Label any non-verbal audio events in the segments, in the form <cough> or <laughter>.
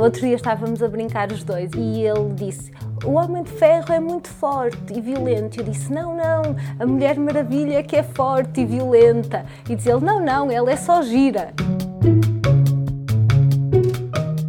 No outro dia estávamos a brincar os dois e ele disse: O Homem de Ferro é muito forte e violento. Eu disse: Não, não, a Mulher Maravilha é que é forte e violenta. E diz ele: Não, não, ela é só gira.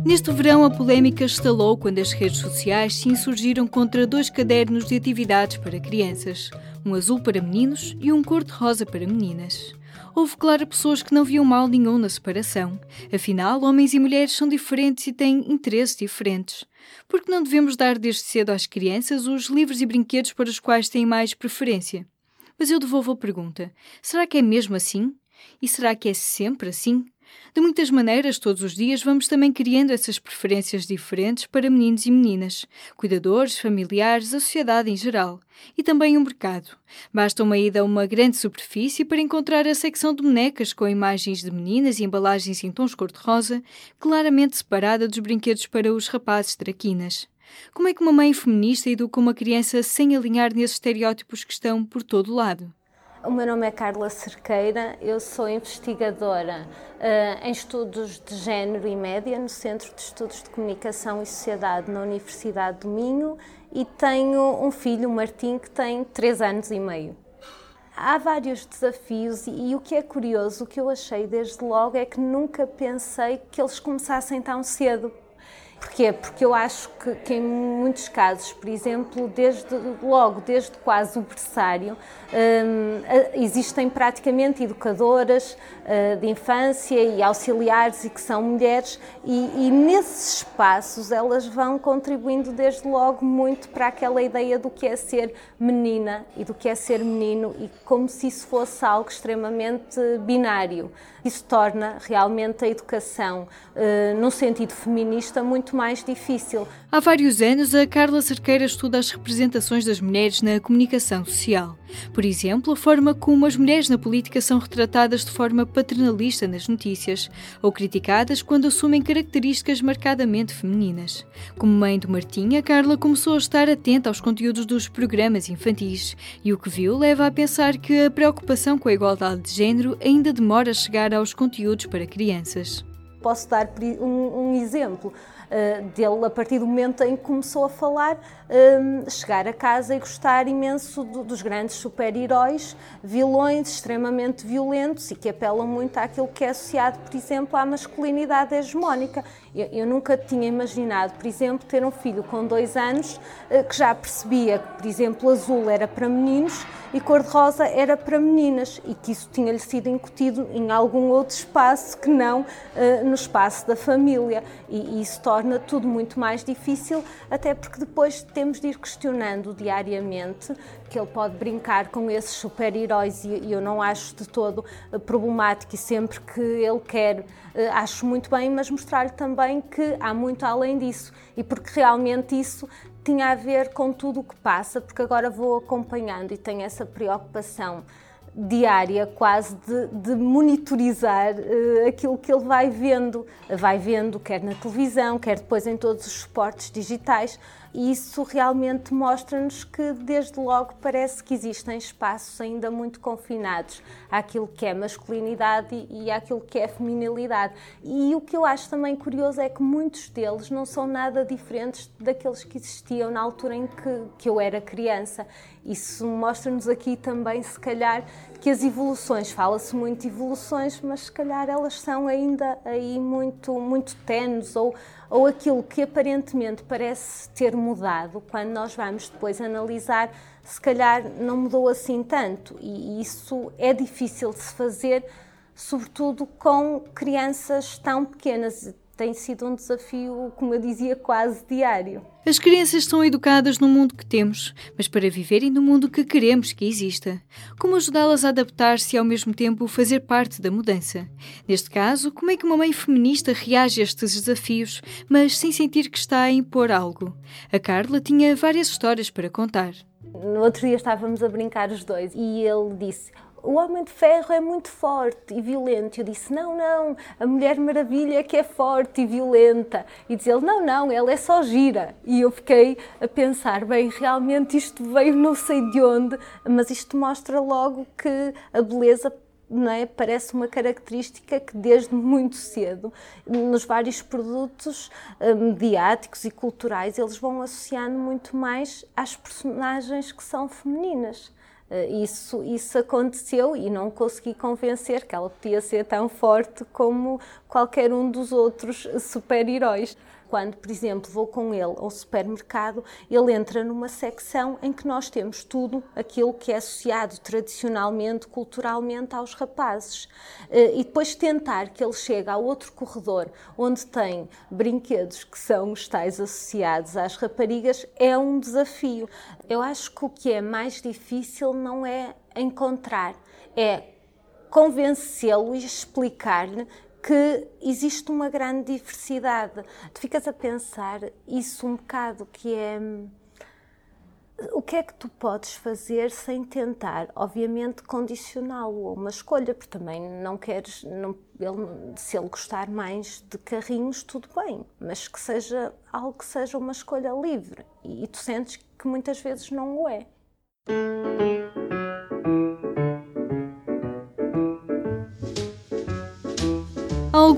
Neste verão, a polémica estalou quando as redes sociais se insurgiram contra dois cadernos de atividades para crianças, um azul para meninos e um cor-de-rosa para meninas houve, claro, pessoas que não viam mal nenhum na separação. Afinal, homens e mulheres são diferentes e têm interesses diferentes. Por que não devemos dar desde cedo às crianças os livros e brinquedos para os quais têm mais preferência? Mas eu devolvo a pergunta: será que é mesmo assim? E será que é sempre assim? De muitas maneiras, todos os dias, vamos também criando essas preferências diferentes para meninos e meninas, cuidadores, familiares, a sociedade em geral. E também o mercado. Basta uma ida a uma grande superfície para encontrar a secção de bonecas com imagens de meninas e embalagens em tons cor-de-rosa, claramente separada dos brinquedos para os rapazes traquinas. Como é que uma mãe feminista educa uma criança sem alinhar nesses estereótipos que estão por todo lado? O meu nome é Carla Cerqueira, eu sou investigadora uh, em estudos de género e média no Centro de Estudos de Comunicação e Sociedade na Universidade do Minho e tenho um filho, o Martim, que tem 3 anos e meio. Há vários desafios e, e o que é curioso, o que eu achei desde logo é que nunca pensei que eles começassem tão cedo Porquê? Porque eu acho que, que, em muitos casos, por exemplo, desde logo, desde quase o berçário, um, existem praticamente educadoras uh, de infância e auxiliares e que são mulheres e, e, nesses espaços elas vão contribuindo desde logo muito para aquela ideia do que é ser menina e do que é ser menino e como se isso fosse algo extremamente binário. Isso torna realmente a educação, uh, no sentido feminista, muito mais difícil. Há vários anos, a Carla Cerqueira estuda as representações das mulheres na comunicação social. Por exemplo, a forma como as mulheres na política são retratadas de forma paternalista nas notícias ou criticadas quando assumem características marcadamente femininas. Como mãe do Martinha, Carla começou a estar atenta aos conteúdos dos programas infantis e o que viu leva a pensar que a preocupação com a igualdade de género ainda demora a chegar aos conteúdos para crianças. Posso dar um, um exemplo uh, dele a partir do momento em que começou a falar, uh, chegar a casa e gostar imenso do, dos grandes super-heróis, vilões extremamente violentos e que apelam muito àquilo que é associado, por exemplo, à masculinidade hegemónica. Eu, eu nunca tinha imaginado, por exemplo, ter um filho com dois anos uh, que já percebia que, por exemplo, azul era para meninos e cor-de-rosa era para meninas e que isso tinha-lhe sido incutido em algum outro espaço que não uh, no espaço da família. E, e, isso torna tudo muito mais difícil, até porque depois temos de ir questionando diariamente que ele pode brincar com esses super-heróis e eu não acho de todo eh, problemático e sempre que ele quer eh, acho muito bem, mas mostrar-lhe também que há muito além disso e porque realmente isso tinha a ver com tudo o que passa, porque agora vou acompanhando e tenho essa preocupação diária quase de, de monitorizar uh, aquilo que ele vai vendo. Vai vendo quer na televisão, quer depois em todos os suportes digitais. E isso realmente mostra-nos que, desde logo, parece que existem espaços ainda muito confinados àquilo que é masculinidade e àquilo que é feminilidade. E o que eu acho também curioso é que muitos deles não são nada diferentes daqueles que existiam na altura em que, que eu era criança. Isso mostra-nos aqui também, se calhar, que as evoluções, fala-se muito de evoluções, mas se calhar elas são ainda aí muito, muito tenues ou, ou aquilo que aparentemente parece ter mudado, quando nós vamos depois analisar, se calhar não mudou assim tanto. E isso é difícil de se fazer, sobretudo com crianças tão pequenas tem sido um desafio, como eu dizia, quase diário. As crianças são educadas no mundo que temos, mas para viverem no mundo que queremos que exista. Como ajudá-las a adaptar-se e ao mesmo tempo fazer parte da mudança? Neste caso, como é que uma mãe feminista reage a estes desafios, mas sem sentir que está a impor algo? A Carla tinha várias histórias para contar. No outro dia estávamos a brincar os dois e ele disse: o Homem de Ferro é muito forte e violento. Eu disse, não, não, a Mulher Maravilha é que é forte e violenta. E diz ele, não, não, ela é só gira. E eu fiquei a pensar, bem, realmente isto veio não sei de onde, mas isto mostra logo que a beleza é? parece uma característica que desde muito cedo, nos vários produtos uh, mediáticos e culturais, eles vão associando muito mais às personagens que são femininas. Uh, isso, isso aconteceu e não consegui convencer que ela podia ser tão forte como qualquer um dos outros super-heróis quando, por exemplo, vou com ele ao supermercado, ele entra numa secção em que nós temos tudo aquilo que é associado tradicionalmente, culturalmente aos rapazes. Eh, e depois tentar que ele chegue a outro corredor onde tem brinquedos que são os tais associados às raparigas é um desafio. Eu acho que o que é mais difícil não é encontrar, é convencê-lo e explicar-lhe que existe uma grande diversidade. Tu ficas a pensar isso um bocado, que é o que é que tu podes fazer sem tentar, obviamente, condicioná-lo a uma escolha, porque também não queres, não, ele, se ele gostar mais de carrinhos, tudo bem, mas que seja algo que seja uma escolha livre e, e tu sentes que muitas vezes não o é.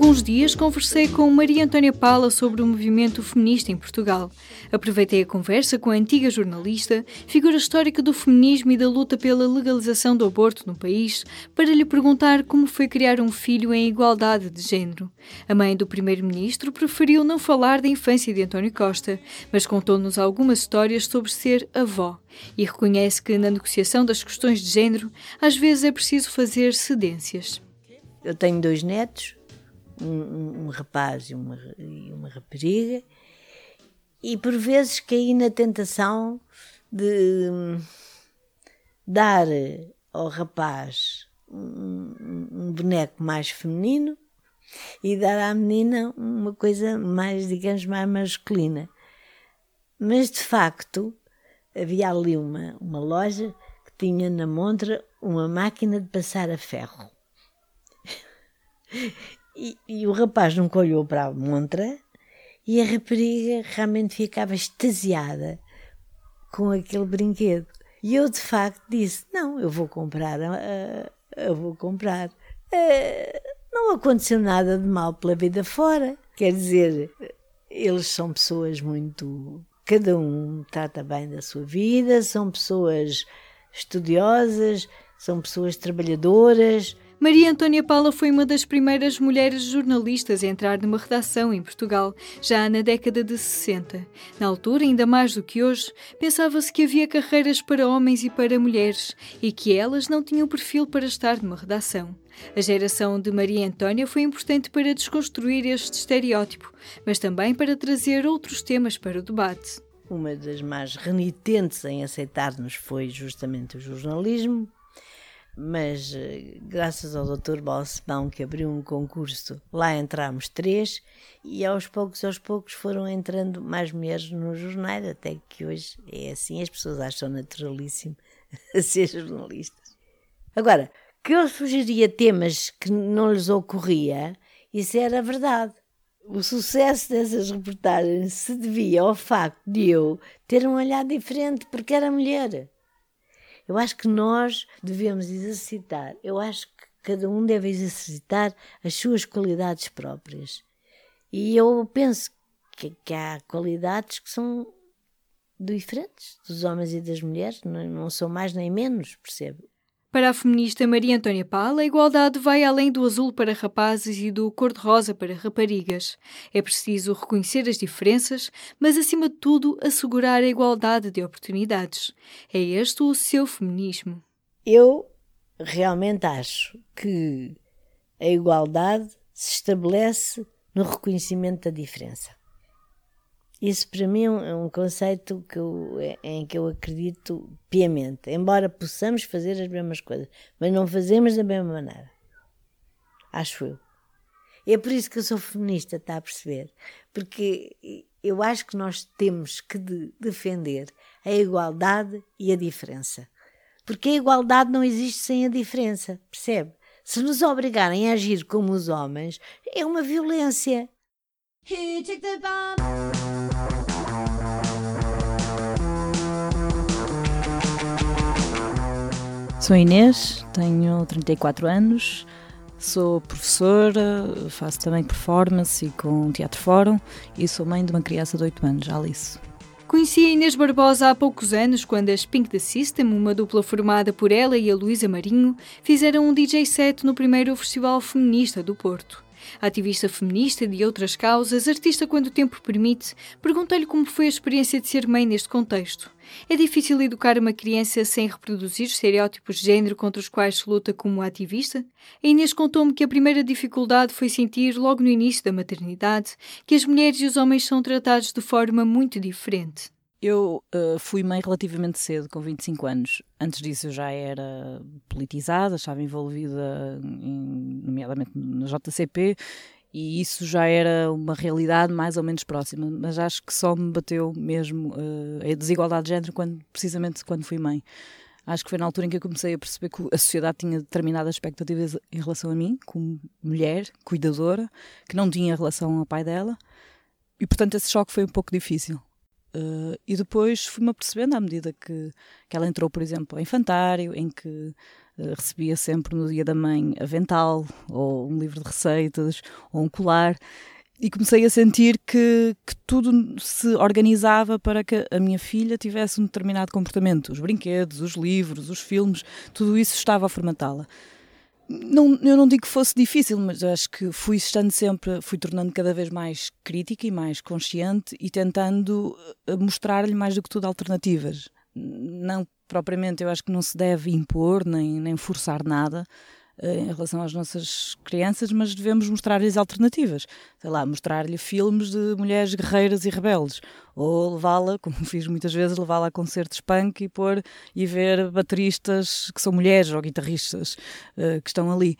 Alguns dias conversei com Maria Antônia Paula sobre o movimento feminista em Portugal. Aproveitei a conversa com a antiga jornalista, figura histórica do feminismo e da luta pela legalização do aborto no país, para lhe perguntar como foi criar um filho em igualdade de género. A mãe do primeiro-ministro preferiu não falar da infância de António Costa, mas contou-nos algumas histórias sobre ser avó e reconhece que na negociação das questões de género às vezes é preciso fazer cedências. Eu tenho dois netos, um, um rapaz e uma, e uma rapariga, e por vezes caí na tentação de dar ao rapaz um, um boneco mais feminino e dar à menina uma coisa mais, digamos, mais masculina. Mas de facto havia ali uma, uma loja que tinha na montra uma máquina de passar a ferro. <laughs> E, e o rapaz nunca olhou para a montra e a rapariga realmente ficava extasiada com aquele brinquedo. E eu de facto disse: Não, eu vou comprar, uh, eu vou comprar. Uh, não aconteceu nada de mal pela vida fora. Quer dizer, eles são pessoas muito. Cada um trata bem da sua vida, são pessoas estudiosas, são pessoas trabalhadoras, Maria Antônia Paula foi uma das primeiras mulheres jornalistas a entrar numa redação em Portugal, já na década de 60. Na altura, ainda mais do que hoje, pensava-se que havia carreiras para homens e para mulheres e que elas não tinham perfil para estar numa redação. A geração de Maria Antônia foi importante para desconstruir este estereótipo, mas também para trazer outros temas para o debate. Uma das mais renitentes em aceitar-nos foi justamente o jornalismo, mas eh, graças ao Dr. Balsemão que abriu um concurso, lá entramos três e aos poucos, aos poucos foram entrando mais mulheres no jornal, até que hoje é assim, as pessoas acham naturalíssimo <laughs> ser jornalistas. Agora, que eu sugeria temas que não lhes ocorria, isso era verdade. O sucesso dessas reportagens se devia ao facto de eu ter um olhar diferente porque era mulher. Eu acho que nós devemos exercitar, eu acho que cada um deve exercitar as suas qualidades próprias. E eu penso que, que há qualidades que são diferentes dos homens e das mulheres, não, não são mais nem menos, percebe? Para a feminista Maria Antônia Pala, a igualdade vai além do azul para rapazes e do cor-de-rosa para raparigas. É preciso reconhecer as diferenças, mas, acima de tudo, assegurar a igualdade de oportunidades. É este o seu feminismo. Eu realmente acho que a igualdade se estabelece no reconhecimento da diferença. Isso para mim é um conceito que eu, em que eu acredito piamente. Embora possamos fazer as mesmas coisas, mas não fazemos da mesma maneira. Acho eu. É por isso que eu sou feminista, está a perceber? Porque eu acho que nós temos que de defender a igualdade e a diferença. Porque a igualdade não existe sem a diferença, percebe? Se nos obrigarem a agir como os homens, é uma violência. Who took the bomb? Sou Inês, tenho 34 anos, sou professora, faço também performance e com Teatro Fórum e sou mãe de uma criança de 8 anos, Alice. Conheci a Inês Barbosa há poucos anos quando as Pink the System, uma dupla formada por ela e a Luísa Marinho, fizeram um DJ set no primeiro Festival Feminista do Porto. Ativista feminista de outras causas, artista quando o tempo permite, perguntei-lhe como foi a experiência de ser mãe neste contexto. É difícil educar uma criança sem reproduzir estereótipos de género contra os quais se luta como ativista? A Inês contou-me que a primeira dificuldade foi sentir, logo no início da maternidade, que as mulheres e os homens são tratados de forma muito diferente. Eu uh, fui mãe relativamente cedo, com 25 anos. Antes disso eu já era politizada, estava envolvida, em, nomeadamente na JCP, e isso já era uma realidade mais ou menos próxima. Mas acho que só me bateu mesmo uh, a desigualdade de género quando, precisamente quando fui mãe. Acho que foi na altura em que eu comecei a perceber que a sociedade tinha determinadas expectativas em relação a mim, como mulher, cuidadora, que não tinha relação ao pai dela. E portanto esse choque foi um pouco difícil. Uh, e depois fui-me apercebendo à medida que, que ela entrou, por exemplo, ao infantário, em que uh, recebia sempre no dia da mãe avental, ou um livro de receitas, ou um colar, e comecei a sentir que, que tudo se organizava para que a minha filha tivesse um determinado comportamento. Os brinquedos, os livros, os filmes, tudo isso estava a formatá-la não, eu não digo que fosse difícil, mas acho que fui estando sempre, fui tornando cada vez mais crítica e mais consciente e tentando eh, mostrar-lhe mais do que tudo alternativas. Não propriamente, eu acho que não se deve impor nem, nem forçar nada, em relação às nossas crianças, mas devemos mostrar-lhes alternativas. Sei lá, mostrar-lhe filmes de mulheres guerreiras e rebeldes. Ou levá-la, <laughs> como fiz muitas vezes, levá-la a concertos punk e pôr e ver bateristas que são mulheres ou guitarristas uh, que estão ali.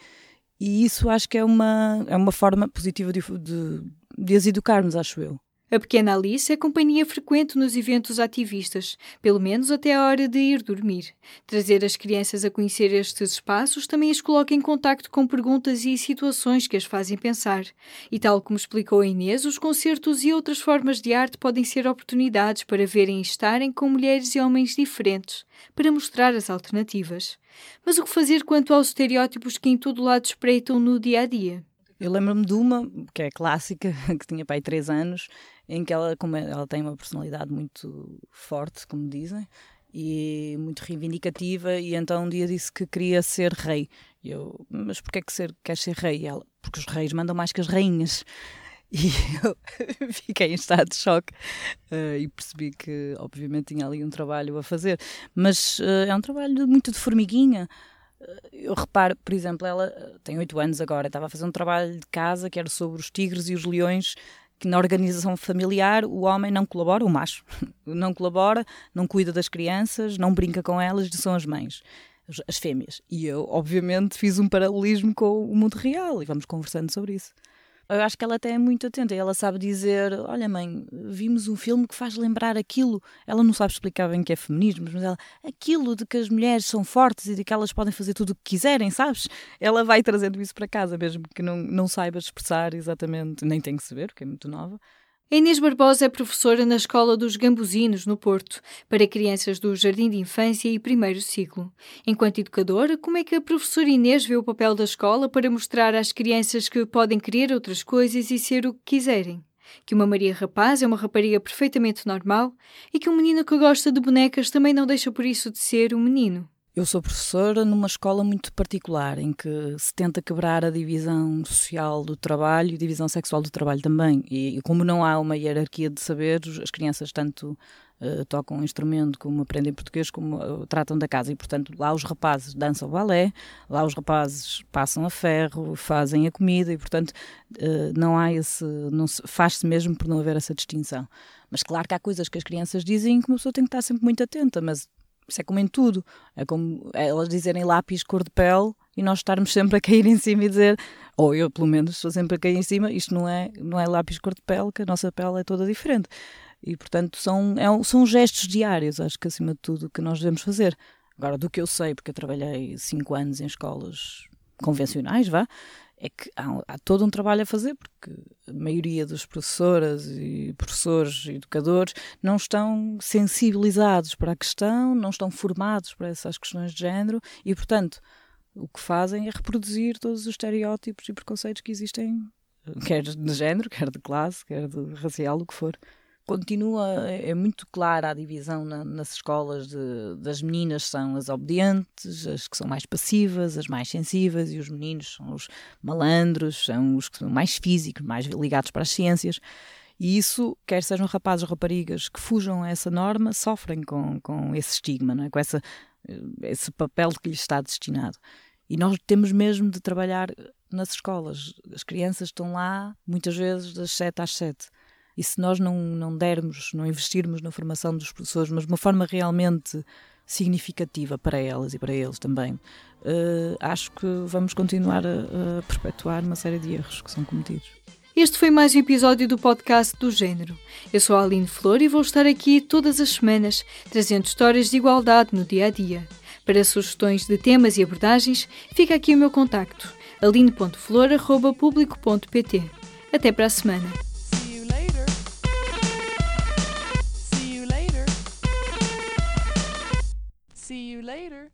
E isso acho que é uma, é uma forma positiva de, de, de as educarmos, acho eu. A pequena Alice é companhia frequente nos eventos ativistas, pelo menos até a hora de ir dormir. Trazer as crianças a conhecer estes espaços também as coloca em contacto com perguntas e situações que as fazem pensar. E tal como explicou a Inês, os concertos e outras formas de arte podem ser oportunidades para verem e estarem com mulheres e homens diferentes, para mostrar as alternativas. Mas o que fazer quanto aos estereótipos que em todo lado espreitam no dia a dia? Eu lembro-me de uma, que é clássica, <laughs> que tinha pai três anos, em que ela, como ela tem uma personalidade muito forte, como dizem, e muito reivindicativa, e então um dia disse que queria ser rei. E eu, mas porquê que ser, queres ser rei? E ela, porque os reis mandam mais que as rainhas. <laughs> E eu <laughs> fiquei em estado de choque uh, e percebi que, obviamente, tinha ali um trabalho a fazer. Mas uh, é um trabalho muito de formiguinha. Eu reparo, por exemplo, ela tem oito anos agora, estava a fazer um trabalho de casa que era sobre os tigres e os leões que na organização familiar o homem não colabora, o macho, <laughs> não colabora, não cuida das crianças, não brinca com elas, são as mães, as fêmeas. E eu, obviamente, fiz um paralelismo com o mundo real e vamos conversando sobre isso. Eu acho que ela até é muito atenta. Ela sabe dizer: Olha, mãe, vimos um filme que faz lembrar aquilo. Ela não sabe explicar bem que é feminismo, mas ela, aquilo de que as mulheres são fortes e de que elas podem fazer tudo o que quiserem, sabes? Ela vai trazendo isso para casa, mesmo que não, não saiba expressar exatamente, nem tem que saber, porque é muito nova. Inês Barbosa é professora na Escola dos Gambuzinos, no Porto, para crianças do Jardim de Infância e primeiro ciclo. Enquanto educadora, como é que a professora Inês vê o papel da escola para mostrar às crianças que podem querer outras coisas e ser o que quiserem? Que uma Maria Rapaz é uma rapariga perfeitamente normal e que um menino que gosta de bonecas também não deixa por isso de ser um menino? Eu sou professora numa escola muito particular, em que se tenta quebrar a divisão social do trabalho e divisão sexual do trabalho também. E, como não há uma hierarquia de saberes, as crianças tanto uh, tocam um instrumento, como aprendem português, como uh, tratam da casa. E, portanto, lá os rapazes dançam balé, lá os rapazes passam a ferro, fazem a comida e, portanto, uh, não há esse. faz-se mesmo por não haver essa distinção. Mas claro que há coisas que as crianças dizem que uma pessoa tem que estar sempre muito atenta, mas isso é como em tudo. É como elas dizerem lápis cor de pele e nós estarmos sempre a cair em cima e dizer, ou eu pelo menos estou sempre a cair em cima, isto não é, não é lápis cor de pele, que a nossa pele é toda diferente. E portanto são, é, são gestos diários, acho que acima de tudo, que nós devemos fazer. Agora, do que eu sei, porque eu trabalhei cinco anos em escolas convencionais, vá, é que há, há, todo um trabalho a fazer, porque a maioria das professoras e professores educadores não estão sensibilizados para a questão, não estão formados para essas questões de género e, portanto, o que fazem é reproduzir todos os estereótipos e preconceitos que existem, quer de género, quer de classe, quer de racial, o que for continua, é muito clara a divisão na, nas escolas de, das meninas são as obedientes, as que são mais passivas, as mais sensíveis, e os meninos são os malandros, são os que são mais físicos, mais ligados para as ciências. E isso, quer sejam rapazes ou raparigas que fujam a essa norma, sofrem com, com esse estigma, é? com essa, esse papel que lhes está destinado. E nós temos mesmo de trabalhar nas escolas. As crianças estão lá, muitas vezes, das 7 às 7 e se nós não, não dermos, não investirmos na formação dos professores, mas de uma forma realmente significativa para elas e para eles também, uh, acho que vamos continuar a, a perpetuar uma série de erros que são cometidos. Este foi mais um episódio do podcast do Gênero. Eu sou a Aline Flor e vou estar aqui todas as semanas, trazendo histórias de igualdade no dia a dia. Para sugestões de temas e abordagens, fica aqui o meu contacto: aline.flor.público.pt. Até para a semana. Later.